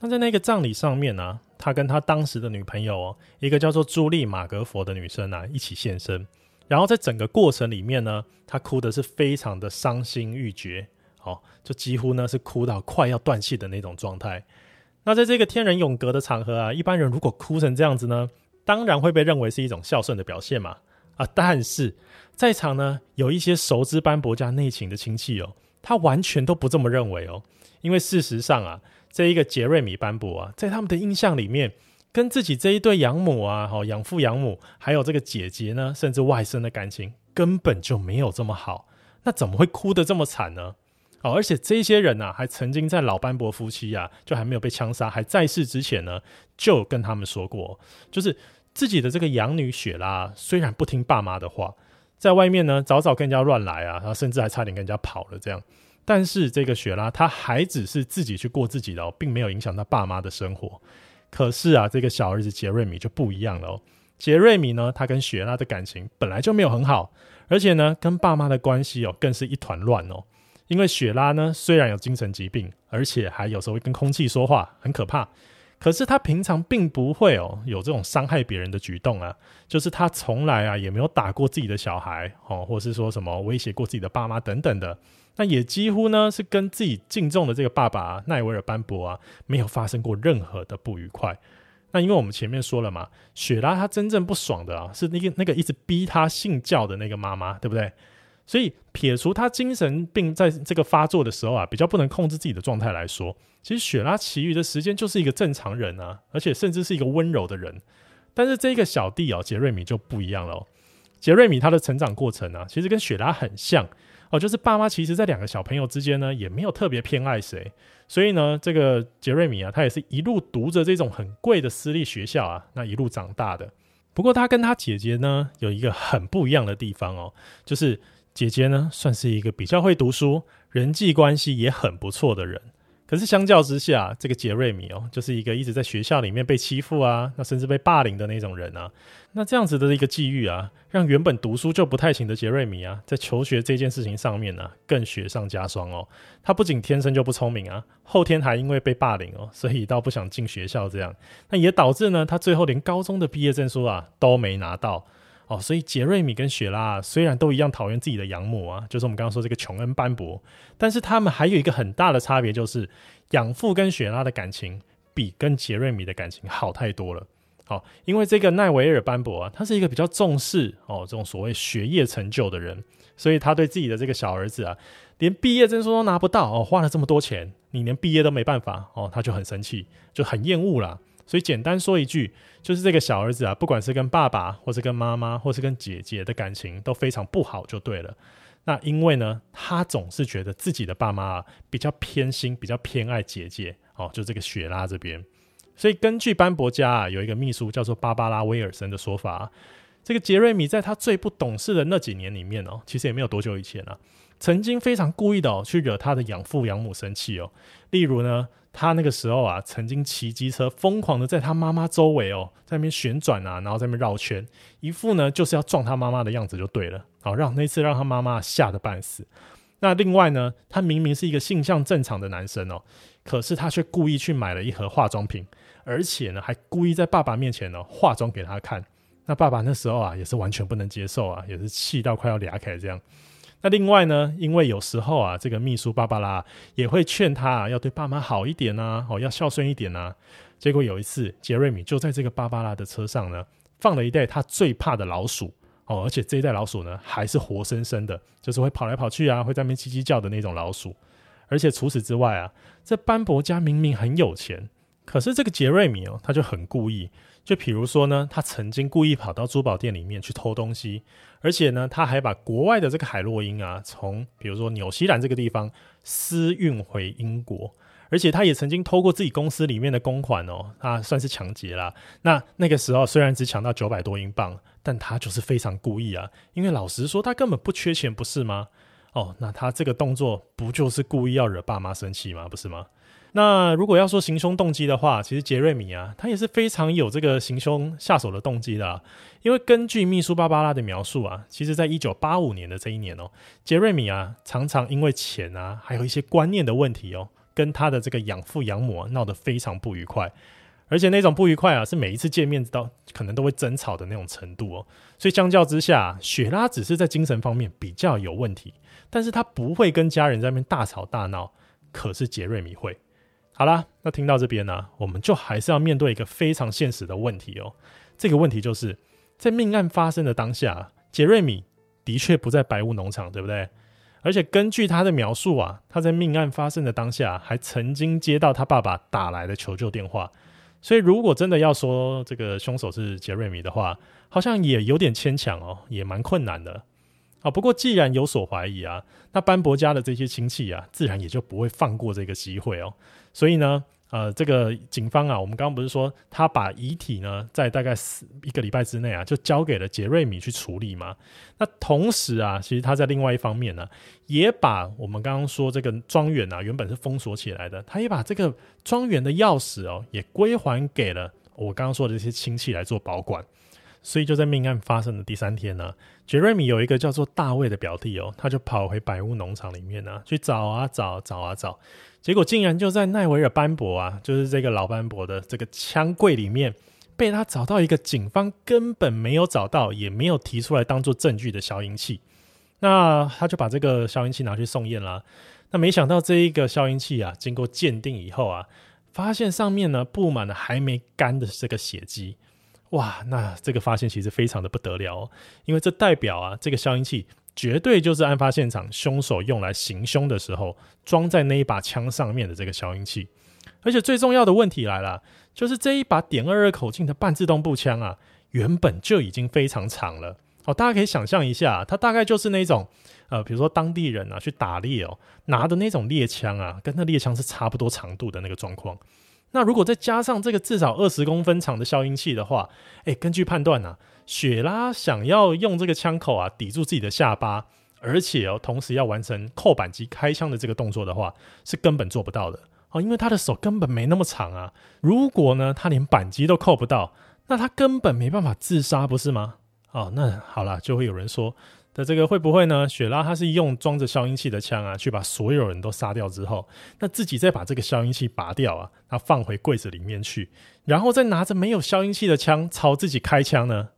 那在那个葬礼上面呢、他跟他当时的女朋友，一个叫做朱莉马格佛的女生啊，一起现身。然后在整个过程里面呢，他哭的是非常的伤心欲绝，哦，就几乎呢是哭到快要断气的那种状态。那在这个天人永隔的场合啊，一般人如果哭成这样子呢，当然会被认为是一种孝顺的表现嘛。啊，但是在场呢有一些熟知班伯家内情的亲戚哦，他完全都不这么认为哦，因为事实上啊。这一个杰瑞米·班博啊，在他们的印象里面，跟自己这一对养母啊、好养父养母，还有这个姐姐呢，甚至外甥的感情根本就没有这么好。那怎么会哭得这么惨呢？哦，而且这些人啊，还曾经在老班博夫妻啊，就还没有被枪杀，还在世之前呢，就跟他们说过，就是自己的这个养女雪拉，虽然不听爸妈的话，在外面呢，早早跟人家乱来啊，然后甚至还差点跟人家跑了这样。但是这个雪拉，她还只是自己去过自己的哦，并没有影响到爸妈的生活。可是啊，这个小儿子杰瑞米就不一样了哦。杰瑞米呢，他跟雪拉的感情本来就没有很好，而且呢，跟爸妈的关系哦，更是一团乱哦。因为雪拉呢，虽然有精神疾病，而且还有时候会跟空气说话，很可怕。可是他平常并不会哦，有这种伤害别人的举动啊。就是他从来啊，也没有打过自己的小孩哦，或是说什么威胁过自己的爸妈等等的。那也几乎呢是跟自己敬重的这个爸爸啊，奈维尔班伯啊，没有发生过任何的不愉快。那因为我们前面说了嘛，雪拉她真正不爽的啊，是那个那个一直逼她信教的那个妈妈，对不对？所以撇除她精神病在这个发作的时候啊，比较不能控制自己的状态来说，其实雪拉其余的时间就是一个正常人啊，而且甚至是一个温柔的人。但是这个小弟哦，杰瑞米就不一样了。杰瑞米他的成长过程啊，其实跟雪拉很像。哦，就是爸妈其实，在两个小朋友之间呢，也没有特别偏爱谁，所以呢，这个杰瑞米啊，他也是一路读着这种很贵的私立学校啊，那一路长大的。不过他跟他姐姐呢，有一个很不一样的地方哦，就是姐姐呢，算是一个比较会读书，人际关系也很不错的人。可是相较之下，这个杰瑞米哦，就是一个一直在学校里面被欺负啊，那甚至被霸凌的那种人啊。那这样子的一个际遇啊，让原本读书就不太行的杰瑞米啊，在求学这件事情上面呢、更雪上加霜哦。他不仅天生就不聪明啊，后天还因为被霸凌哦，所以倒不想进学校这样。那也导致呢，他最后连高中的毕业证书啊都没拿到。哦，所以杰瑞米跟雪拉啊，虽然都一样讨厌自己的养母啊，就是我们刚刚说这个琼恩班伯，但是他们还有一个很大的差别，就是养父跟雪拉的感情比跟杰瑞米的感情好太多了。哦，因为这个奈维尔班伯啊，他是一个比较重视哦这种所谓学业成就的人，所以他对自己的这个小儿子啊，连毕业证书都拿不到哦，花了这么多钱，你连毕业都没办法哦，他就很生气，就很厌恶啦。所以简单说一句，就是这个小儿子啊，不管是跟爸爸，或是跟妈妈，或是跟姐姐的感情都非常不好，就对了。那因为呢，他总是觉得自己的爸妈啊比较偏心，比较偏爱姐姐哦，就这个雪拉这边。所以根据班伯家啊有一个秘书叫做芭芭拉威尔森的说法，这个杰瑞米在他最不懂事的那几年里面哦，其实也没有多久以前啊，曾经非常故意的哦去惹他的养父养母生气哦，例如呢。他那个时候啊，曾经骑机车疯狂的在他妈妈周围哦，在那边旋转啊，然后在那边绕圈，一副呢就是要撞他妈妈的样子就对了。好，让那次让他妈妈吓得半死。那另外呢，他明明是一个性向正常的男生哦，可是他却故意去买了一盒化妆品，而且呢还故意在爸爸面前呢化妆给他看。那爸爸那时候啊也是完全不能接受啊，也是气到快要裂开这样。那另外呢，因为有时候啊，这个秘书芭芭拉也会劝他啊，要对爸妈好一点呐，哦，要孝顺一点呐。结果有一次，杰瑞米就在这个芭芭拉的车上呢，放了一袋他最怕的老鼠哦，而且这一袋老鼠呢，还是活生生的，就是会跑来跑去啊，会在那边叽叽叫的那种老鼠。而且除此之外啊，这班伯家明明很有钱，可是这个杰瑞米哦，他就很故意。就比如说呢，他曾经故意跑到珠宝店里面去偷东西，而且呢，他还把国外的这个海洛因啊，从比如说纽西兰这个地方私运回英国，而且他也曾经偷过自己公司里面的公款哦，他算是抢劫啦。那那个时候虽然只抢到九百多英镑，但他就是非常故意啊，因为老实说他根本不缺钱，不是吗？哦，那他这个动作不就是故意要惹爸妈生气吗？不是吗？那如果要说行凶动机的话，其实杰瑞米啊，他也是非常有这个行凶下手的动机的。因为根据秘书芭芭拉的描述啊，其实在一九八五年的这一年哦，杰瑞米啊常常因为钱啊，还有一些观念的问题哦，跟他的这个养父养母啊闹得非常不愉快，而且那种不愉快啊，是每一次见面都可能都会争吵的那种程度哦。所以相较之下，雪拉只是在精神方面比较有问题，但是他不会跟家人在那边大吵大闹，可是杰瑞米会。好啦，那听到这边呢、我们就还是要面对一个非常现实的问题哦。这个问题就是在命案发生的当下，杰瑞米的确不在白屋农场，对不对？而且根据他的描述啊，他在命案发生的当下，还曾经接到他爸爸打来的求救电话。所以，如果真的要说这个凶手是杰瑞米的话，好像也有点牵强哦，也蛮困难的。啊，不过既然有所怀疑啊，那班伯家的这些亲戚啊，自然也就不会放过这个机会哦。所以呢，呃，这个警方啊，我们刚刚不是说他把遗体呢，在大概一个礼拜之内啊，就交给了杰瑞米去处理嘛。那同时啊，其实他在另外一方面呢，也把我们刚刚说这个庄园啊，原本是封锁起来的，他也把这个庄园的钥匙哦，也归还给了我刚刚说的这些亲戚来做保管。所以就在命案发生的第三天呢，杰瑞米有一个叫做大卫的表弟哦，他就跑回百屋农场里面呢，去找啊找，找啊找，结果竟然就在奈维尔班伯啊，就是这个老班伯的这个枪柜里面，被他找到一个警方根本没有找到，也没有提出来当做证据的消音器。那他就把这个消音器拿去送验啦。那没想到这一个消音器啊，经过鉴定以后啊，发现上面呢布满了还没干的这个血迹。哇，那这个发现其实非常的不得了，因为这代表啊，这个消音器绝对就是案发现场凶手用来行凶的时候装在那一把枪上面的这个消音器。而且最重要的问题来了，就是这一把点二二口径的半自动步枪啊，原本就已经非常长了。哦，大家可以想象一下，它大概就是那种呃，比如说当地人啊去打猎哦，拿的那种猎枪啊，跟那猎枪是差不多长度的那个状况。那如果再加上这个至少二十公分长的消音器的话，诶，根据判断啊，雪拉想要用这个枪口啊抵住自己的下巴，而且哦，同时要完成扣扳机开枪的这个动作的话，是根本做不到的哦，因为他的手根本没那么长啊。如果呢，他连扳机都扣不到，那他根本没办法自杀，不是吗？哦，那好了，就会有人说。的这个会不会呢？雪拉他是用装着消音器的枪啊，去把所有人都杀掉之后，那自己再把这个消音器拔掉啊，他放回柜子里面去，然后再拿着没有消音器的枪朝自己开枪呢？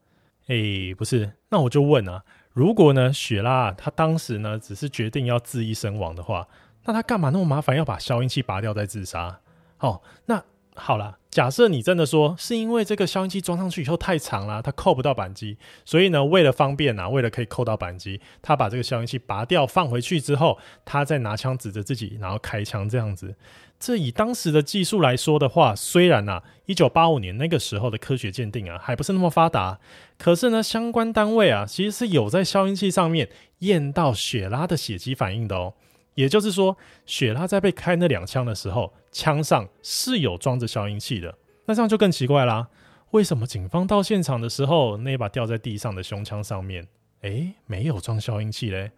诶，不是，那我就问啊，如果呢，雪拉她当时呢只是决定要自缢身亡的话，那她干嘛那么麻烦要把消音器拔掉再自杀？哦，那。好啦，假设你真的说是因为这个消音器装上去以后太长了，它扣不到扳机，所以呢，为了方便啊，为了可以扣到扳机，他把这个消音器拔掉放回去之后，他再拿枪指着自己，然后开枪这样子。这以当时的技术来说的话，虽然啊，一九八五年那个时候的科学鉴定啊还不是那么发达，可是呢，相关单位啊其实是有在消音器上面验到雪拉的血迹反应的哦。也就是说，雪拉在被开那两枪的时候，枪上是有装着消音器的。那这样就更奇怪啦，为什么警方到现场的时候，那把掉在地上的胸枪上面，诶，没有装消音器嘞？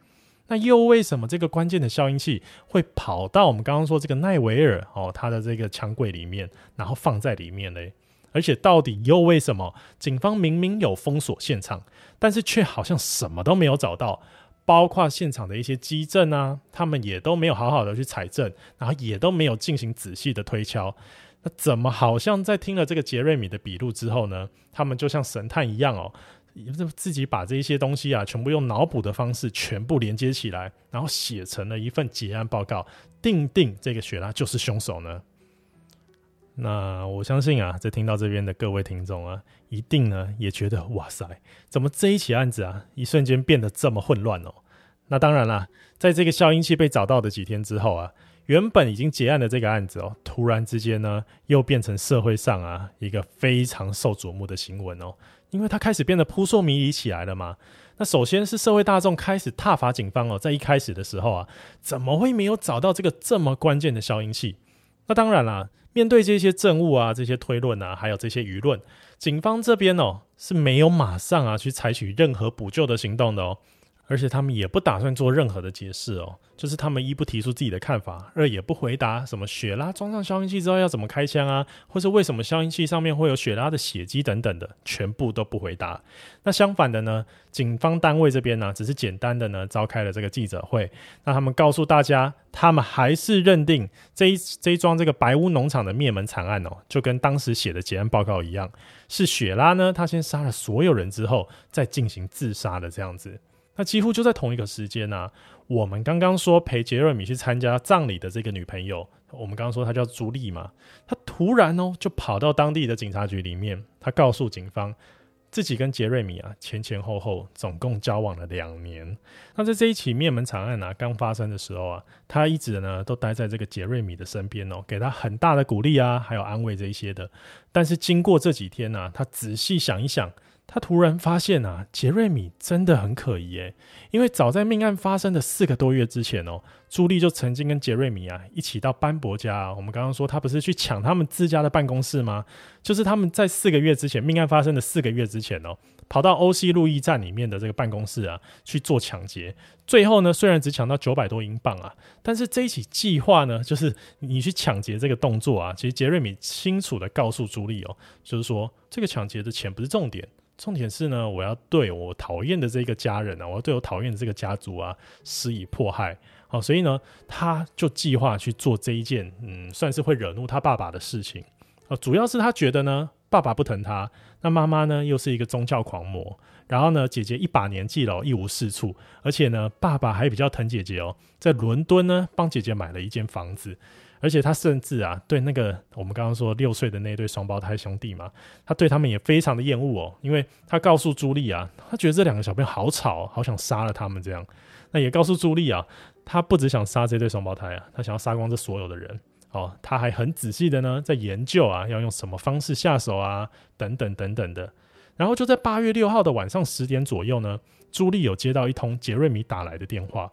那又为什么这个关键的消音器会跑到我们刚刚说这个奈维尔哦，他的这个枪柜里面，然后放在里面嘞？而且到底又为什么警方明明有封锁现场，但是却好像什么都没有找到？包括现场的一些基证啊，他们也都没有好好的去采证，然后也都没有进行仔细的推敲。那怎么好像在听了这个杰瑞米的笔录之后呢？他们就像神探一样哦，自己把这些东西啊，全部用脑补的方式全部连接起来，然后写成了一份结案报告，定定这个雪拉就是凶手呢？那我相信啊，在听到这边的各位听众啊，一定呢也觉得哇塞，怎么这一起案子啊，一瞬间变得这么混乱哦？那当然啦，在这个消音器被找到的几天之后啊，原本已经结案的这个案子哦，突然之间呢，又变成社会上啊一个非常受瞩目的新闻哦，因为它开始变得扑朔迷离起来了嘛。那首先是社会大众开始挞伐警方哦，在一开始的时候啊，怎么会没有找到这个这么关键的消音器？那当然啦，面对这些证物啊、这些推论啊，还有这些舆论，警方这边哦是没有马上啊去采取任何补救的行动的哦。而且他们也不打算做任何的解释哦，就是他们一不提出自己的看法，二也不回答什么雪拉装上消音器之后要怎么开枪啊，或是为什么消音器上面会有雪拉的血迹等等的，全部都不回答。那相反的呢，警方单位这边呢，只是简单的呢召开了这个记者会，那他们告诉大家，他们还是认定这一这一桩这个白屋农场的灭门惨案哦，就跟当时写的结案报告一样，是雪拉呢，他先杀了所有人之后再进行自杀的这样子。那几乎就在同一个时间啊，我们刚刚说陪杰瑞米去参加葬礼的这个女朋友，我们刚刚说她叫朱莉嘛，她突然哦就跑到当地的警察局里面，她告诉警方，自己跟杰瑞米啊前前后后总共交往了两年。那在这一起灭门惨案啊刚发生的时候啊，她一直呢都待在这个杰瑞米的身边哦，给他很大的鼓励啊，还有安慰这一些的。但是经过这几天呢、啊，她仔细想一想。他突然发现啊，杰瑞米真的很可疑诶，因为早在命案发生的四个多月之前哦，朱莉就曾经跟杰瑞米啊一起到班伯家。我们刚刚说他不是去抢他们自家的办公室吗？就是他们在四个月之前，命案发生的四个月之前哦，跑到欧西路易站里面的这个办公室啊去做抢劫。最后呢，虽然只抢到九百多英镑啊，但是这一起计划呢，就是你去抢劫这个动作啊，其实杰瑞米清楚的告诉朱莉哦，就是说这个抢劫的钱不是重点。重点是呢，我要对我讨厌的这个家人啊，我要对我讨厌的这个家族啊，施以迫害。好，所以呢，他就计划去做这一件，嗯，算是会惹怒他爸爸的事情。啊，主要是他觉得呢，爸爸不疼他，那妈妈呢又是一个宗教狂魔，然后呢，姐姐一把年纪了，一无是处，而且呢，爸爸还比较疼姐姐哦，在伦敦呢帮姐姐买了一间房子。而且他甚至啊，对那个我们刚刚说六岁的那对双胞胎兄弟嘛，他对他们也非常的厌恶哦，因为他告诉朱莉啊，他觉得这两个小朋友好吵，好想杀了他们这样。那也告诉朱莉啊，他不只想杀这对双胞胎啊，他想要杀光这所有的人哦。他还很仔细的呢，在研究啊，要用什么方式下手啊，等等等等的。然后就在八月六号的晚上十点左右呢，朱莉有接到一通杰瑞米打来的电话，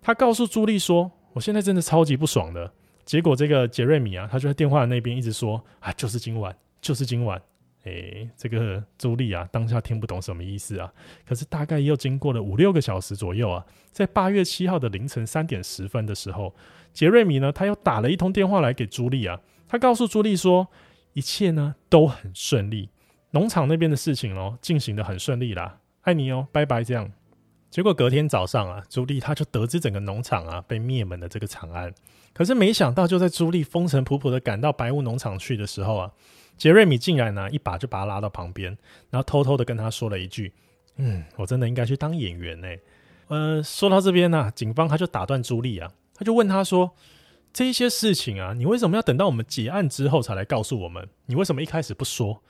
他告诉朱莉说：“我现在真的超级不爽的。”结果这个杰瑞米啊，他就在电话那边一直说啊，就是今晚，就是今晚。诶，这个朱莉啊，当下听不懂什么意思啊。可是大概又经过了五六个小时左右啊，在八月七号的凌晨三点十分的时候，杰瑞米呢，他又打了一通电话来给朱莉啊。他告诉朱莉说，一切呢都很顺利，农场那边的事情哦，进行的很顺利啦。爱你哦，拜拜，这样。结果隔天早上啊，朱莉她就得知整个农场啊被灭门的这个惨案。可是没想到，就在朱莉风尘仆仆的赶到白屋农场去的时候啊，杰瑞米竟然呢、一把就把他拉到旁边，然后偷偷的跟他说了一句：“嗯，我真的应该去当演员呢。”呃，说到这边呢、警方他就打断朱莉啊，他就问他说：“这些事情啊，你为什么要等到我们结案之后才来告诉我们？你为什么一开始不说？”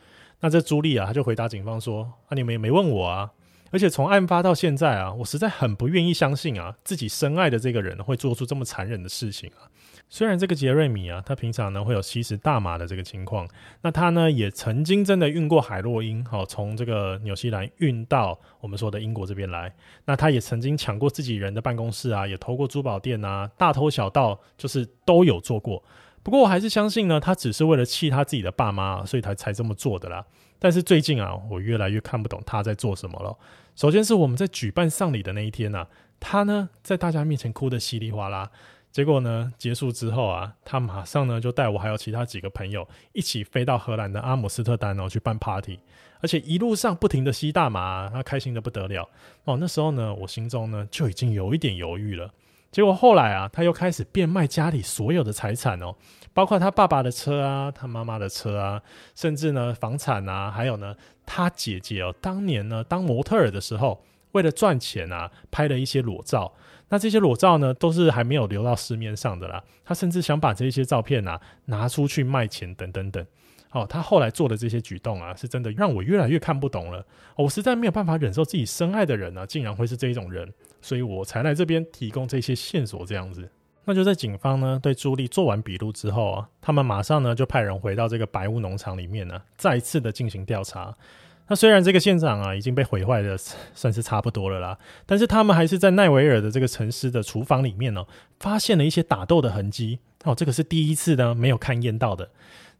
那这朱莉啊，他就回答警方说：“啊，你们也没问我啊。”而且从案发到现在啊，我实在很不愿意相信啊，自己深爱的这个人会做出这么残忍的事情啊。虽然这个杰瑞米啊，他平常呢会有吸食大麻的这个情况，那他呢也曾经真的运过海洛因，好，从这个纽西兰运到我们说的英国这边来。那他也曾经抢过自己人的办公室啊，也偷过珠宝店啊，大偷小盗就是都有做过。不过我还是相信呢，他只是为了气他自己的爸妈，所以他才这么做的啦。但是最近啊，我越来越看不懂他在做什么了。首先是我们在举办丧礼的那一天呐、啊，他呢在大家面前哭得稀里哗啦，结果呢结束之后啊，他马上呢就带我还有其他几个朋友一起飞到荷兰的阿姆斯特丹哦去办 party，而且一路上不停的吸大麻，他开心得不得了哦。那时候呢，我心中呢就已经有一点犹豫了。结果后来啊，他又开始变卖家里所有的财产哦，包括他爸爸的车啊，他妈妈的车啊，甚至呢房产啊，还有呢他姐姐哦，当年呢当模特儿的时候，为了赚钱啊，拍了一些裸照。那这些裸照呢，都是还没有流到市面上的啦。他甚至想把这些照片啊拿出去卖钱，等等等。哦，他后来做的这些举动啊，是真的让我越来越看不懂了。我实在没有办法忍受自己深爱的人呢、啊，竟然会是这一种人，所以我才来这边提供这些线索这样子。那就在警方呢对朱莉做完笔录之后啊，他们马上呢就派人回到这个白屋农场里面呢，再次的进行调查。那虽然这个现场啊已经被毁坏的算是差不多了啦，但是他们还是在奈维尔的这个城市的厨房里面哦，发现了一些打斗的痕迹哦，这个是第一次呢没有勘验到的。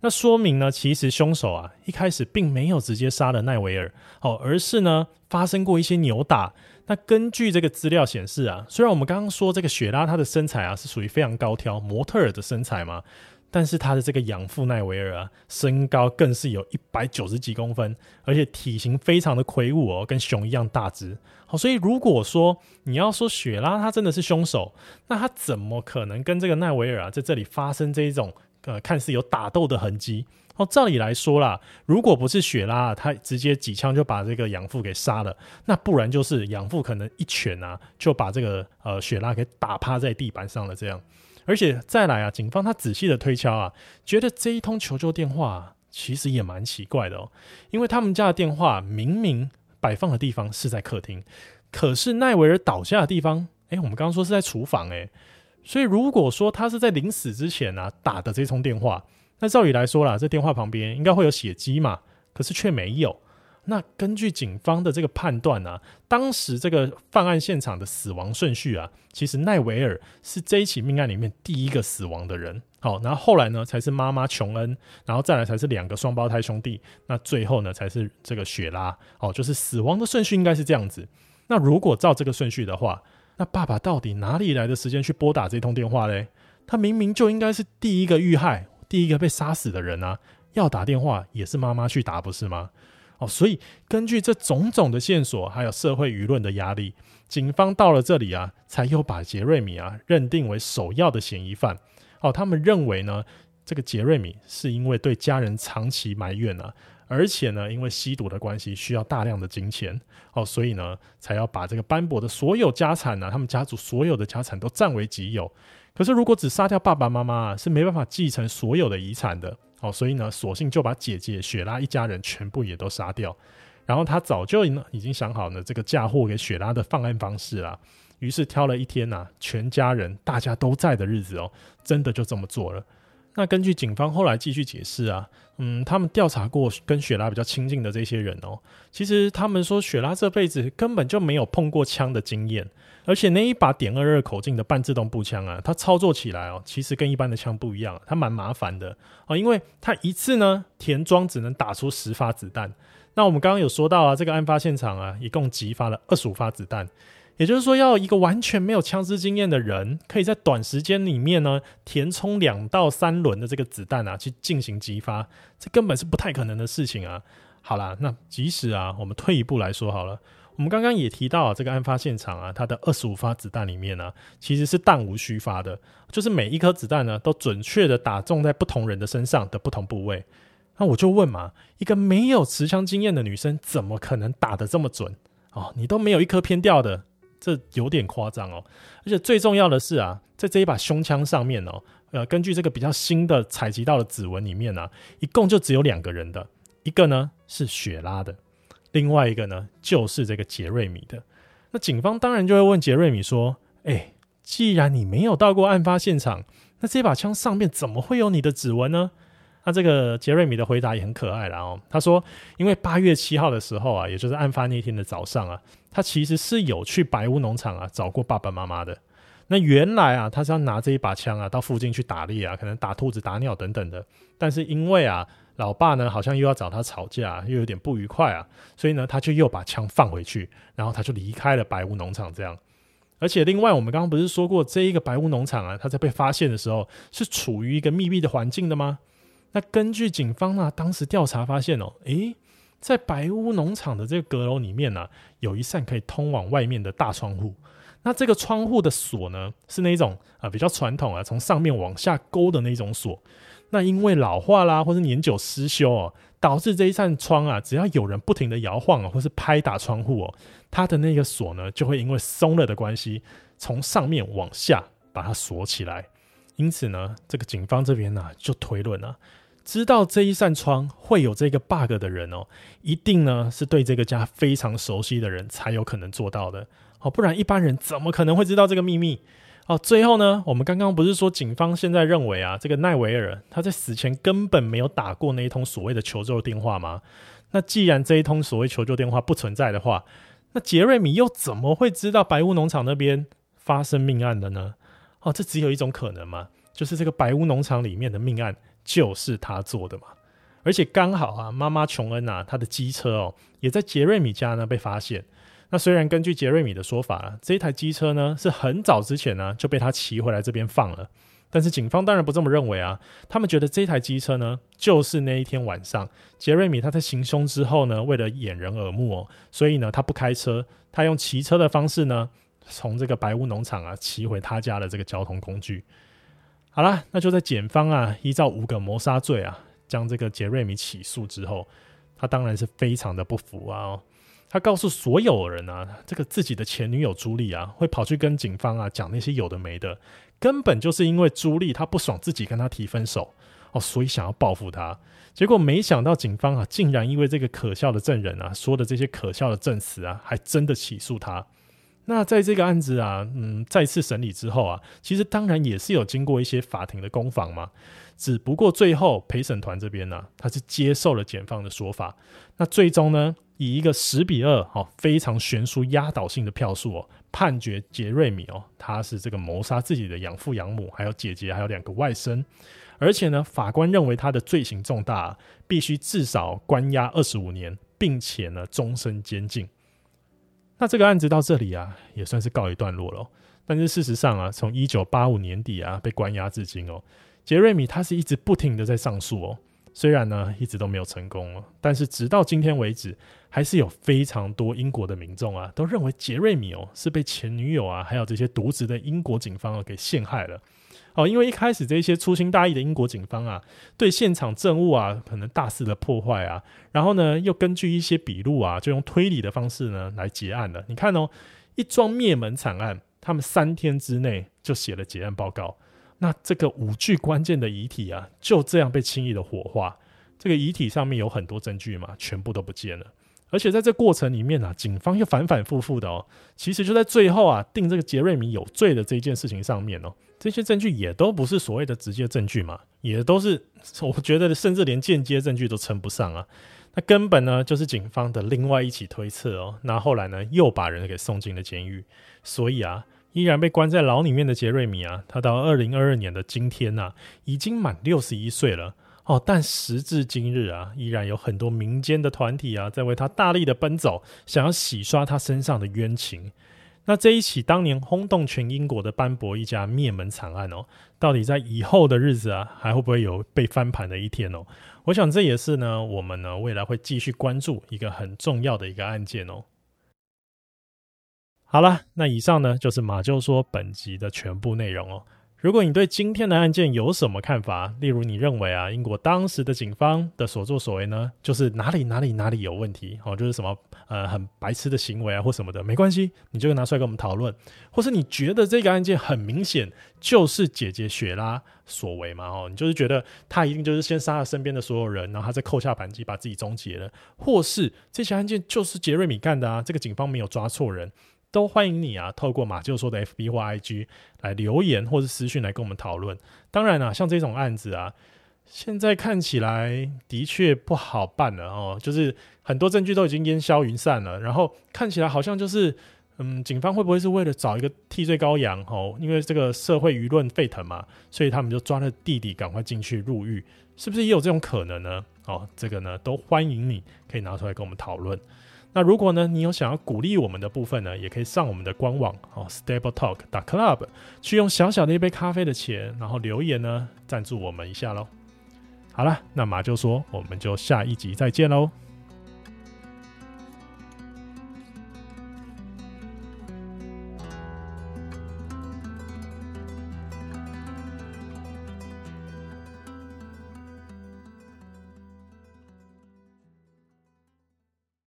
那说明呢，其实凶手啊一开始并没有直接杀了奈维尔哦，而是呢发生过一些扭打。那根据这个资料显示啊，虽然我们刚刚说这个雪拉她的身材啊是属于非常高挑模特儿的身材嘛。但是她的这个养父奈维尔啊，身高更是有一百九十几公分，而且体型非常的魁梧哦，跟熊一样大只。好，所以如果说你要说雪拉她真的是凶手，那她怎么可能跟这个奈维尔啊在这里发生这一种呃看似有打斗的痕迹？哦，照理来说啦，如果不是雪拉他直接几枪就把这个养父给杀了，那不然就是养父可能一拳啊就把这个呃雪拉给打趴在地板上了这样。而且再来啊，警方他仔细的推敲啊，觉得这一通求救电话，其实也蛮奇怪的哦。因为他们家的电话明明摆放的地方是在客厅，可是奈维尔倒下的地方，哎，我们刚刚说是在厨房哎。所以如果说他是在临死之前啊打的这通电话，那照理来说啦，这电话旁边应该会有血迹嘛，可是却没有。那根据警方的这个判断啊，当时这个犯案现场的死亡顺序啊，其实奈维尔是这一起命案里面第一个死亡的人。好，然后后来呢才是妈妈琼恩，然后再来才是两个双胞胎兄弟，那最后呢才是这个雪拉。哦，就是死亡的顺序应该是这样子。那如果照这个顺序的话，那爸爸到底哪里来的时间去拨打这通电话嘞？他明明就应该是第一个遇害、第一个被杀死的人啊，要打电话也是妈妈去打，不是吗？哦，所以根据这种种的线索，还有社会舆论的压力，警方到了这里啊，才又把杰瑞米啊认定为首要的嫌疑犯。哦，他们认为呢，这个杰瑞米是因为对家人长期埋怨啊，而且呢，因为吸毒的关系需要大量的金钱，哦，所以呢，才要把这个班伯的所有家产呢、啊，他们家族所有的家产都占为己有。可是如果只杀掉爸爸妈妈，是没办法继承所有的遗产的。哦，所以呢，索性就把姐姐雪拉一家人全部也都杀掉。然后他早就已经想好了这个嫁祸给雪拉的犯案方式啦。于是挑了一天呐、啊，全家人大家都在的日子哦，真的就这么做了。那根据警方后来继续解释啊，嗯，他们调查过跟雪拉比较亲近的这些人哦，其实他们说雪拉这辈子根本就没有碰过枪的经验。而且那一把点二二口径的半自动步枪啊，它操作起来哦，其实跟一般的枪不一样，它蛮麻烦的哦，因为它一次呢填装只能打出十发子弹。那我们刚刚有说到啊，这个案发现场啊，一共击发了二十五发子弹，也就是说，要一个完全没有枪支经验的人，可以在短时间里面呢填充两到三轮的这个子弹啊，去进行击发，这根本是不太可能的事情啊。好啦，那即使啊，我们退一步来说好了。我们刚刚也提到啊，这个案发现场啊，它的二十五发子弹里面呢，其实是弹无虚发的，就是每一颗子弹呢都准确的打中在不同人的身上的不同部位。那我就问嘛，一个没有持枪经验的女生，怎么可能打得这么准？哦，你都没有一颗偏掉的，这有点夸张哦。而且最重要的是啊，在这一把胸枪上面哦，呃，根据这个比较新的采集到的指纹里面呢，一共就只有两个人的，一个呢是雪拉的。另外一个呢，就是这个杰瑞米的。那警方当然就会问杰瑞米说：“哎，既然你没有到过案发现场，那这把枪上面怎么会有你的指纹呢？”那这个杰瑞米的回答也很可爱啦哦。他说：“因为八月七号的时候啊，也就是案发那天的早上啊，他其实是有去白屋农场啊找过爸爸妈妈的。那原来啊，他是要拿这一把枪啊到附近去打猎啊，可能打兔子、打鸟等等的。但是因为啊。”老爸呢，好像又要找他吵架，又有点不愉快啊，所以呢，他就又把枪放回去，然后他就离开了白屋农场。这样，而且另外，我们刚刚不是说过，这一个白屋农场啊，他在被发现的时候是处于一个密闭的环境的吗？那根据警方呢，当时调查发现哦，诶，在白屋农场的这个阁楼里面呢、啊，有一扇可以通往外面的大窗户。那这个窗户的锁呢，是那种啊比较传统啊，从上面往下勾的那种锁。那因为老化啦，或是年久失修哦，导致这一扇窗啊，只要有人不停的摇晃哦，或是拍打窗户哦，它的那个锁呢，就会因为松了的关系，从上面往下把它锁起来。因此呢，这个警方这边呢、啊，就推论啊，知道这一扇窗会有这个 bug 的人哦，一定呢是对这个家非常熟悉的人才有可能做到的哦，不然一般人怎么可能会知道这个秘密？哦，最后呢，我们刚刚不是说警方现在认为啊，这个奈维尔他在死前根本没有打过那一通所谓的求救电话吗？那既然这一通所谓求救电话不存在的话，那杰瑞米又怎么会知道白屋农场那边发生命案的呢？哦，这只有一种可能嘛，就是这个白屋农场里面的命案就是他做的嘛。而且刚好啊，妈妈琼恩啊，她的机车哦，也在杰瑞米家呢被发现。那虽然根据杰瑞米的说法啊，这一台机车呢是很早之前呢就被他骑回来这边放了，但是警方当然不这么认为啊。他们觉得这台机车呢，就是那一天晚上杰瑞米他在行凶之后呢，为了掩人耳目哦，所以呢他不开车，他用骑车的方式呢，从这个白屋农场啊骑回他家的这个交通工具。好啦，那就在检方啊依照五个谋杀罪啊。将这个杰瑞米起诉之后，他当然是非常的不服啊、他告诉所有人啊，这个自己的前女友朱莉啊，会跑去跟警方啊讲那些有的没的，根本就是因为朱莉他不爽自己跟他提分手哦，所以想要报复他。结果没想到警方啊，竟然因为这个可笑的证人啊说的这些可笑的证词啊，还真的起诉他。那在这个案子啊，嗯，再次审理之后啊，其实当然也是有经过一些法庭的攻防嘛。只不过最后陪审团这边呢、他是接受了检方的说法。那最终呢，以一个十比二，哦，非常悬殊压倒性的票数哦，判决杰瑞米哦，他是这个谋杀自己的养父养母，还有姐姐，还有两个外甥。而且呢，法官认为他的罪行重大、必须至少关押二十五年，并且呢，终身监禁。那这个案子到这里啊，也算是告一段落了。但是事实上啊，从一九八五年底啊被关押至今哦，杰瑞米他是一直不停的在上诉哦。虽然呢一直都没有成功哦，但是直到今天为止，还是有非常多英国的民众啊都认为杰瑞米哦是被前女友啊还有这些渎职的英国警方啊给陷害了。哦，因为一开始这些粗心大意的英国警方啊，对现场证物啊，可能大肆的破坏啊，然后呢，又根据一些笔录啊，就用推理的方式呢来结案了。你看哦，一桩灭门惨案，他们三天之内就写了结案报告，那这个五具关键的遗体啊，就这样被轻易的火化。这个遗体上面有很多证据嘛，全部都不见了。而且在这过程里面啊，警方又反反复复的哦，其实就在最后啊，定这个杰瑞米有罪的这件事情上面哦。这些证据也都不是所谓的直接证据嘛，也都是我觉得甚至连间接证据都称不上啊。那根本呢就是警方的另外一起推测哦。那后来呢又把人给送进了监狱，所以啊，依然被关在牢里面的杰瑞米啊，他到二零二二年的今天呐、啊，已经满六十一岁了哦。但时至今日啊，依然有很多民间的团体啊在为他大力的奔走，想要洗刷他身上的冤情。那这一起当年轰动全英国的班博一家灭门惨案哦，到底在以后的日子啊，还会不会有被翻盘的一天哦？我想这也是呢，我们呢未来会继续关注一个很重要的一个案件哦。好了，那以上呢就是马就说本集的全部内容哦。如果你对今天的案件有什么看法，例如你认为啊，英国当时的警方的所作所为呢，就是哪里哪里哪里有问题哦，就是什么呃很白痴的行为啊或什么的，没关系，你就拿出来跟我们讨论。或是你觉得这个案件很明显就是姐姐雪拉所为嘛哦，你就是觉得他一定就是先杀了身边的所有人，然后他再扣下扳机把自己终结了，或是这起案件就是杰瑞米干的啊，这个警方没有抓错人。都欢迎你啊，透过马厩说的 FB 或 IG 来留言，或是私讯来跟我们讨论。当然啊，像这种案子啊，现在看起来的确不好办了哦，就是很多证据都已经烟消云散了，然后看起来好像就是，嗯，警方会不会是为了找一个替罪羔羊哦？因为这个社会舆论沸腾嘛，所以他们就抓了弟弟赶快进去入狱，是不是也有这种可能呢？哦，这个呢，都欢迎你可以拿出来跟我们讨论。那如果呢，你有想要鼓励我们的部分呢，也可以上我们的官网哦，stabletalk.club 去用小小的一杯咖啡的钱，然后留言呢，赞助我们一下喽。好了，那马就说，我们就下一集再见喽。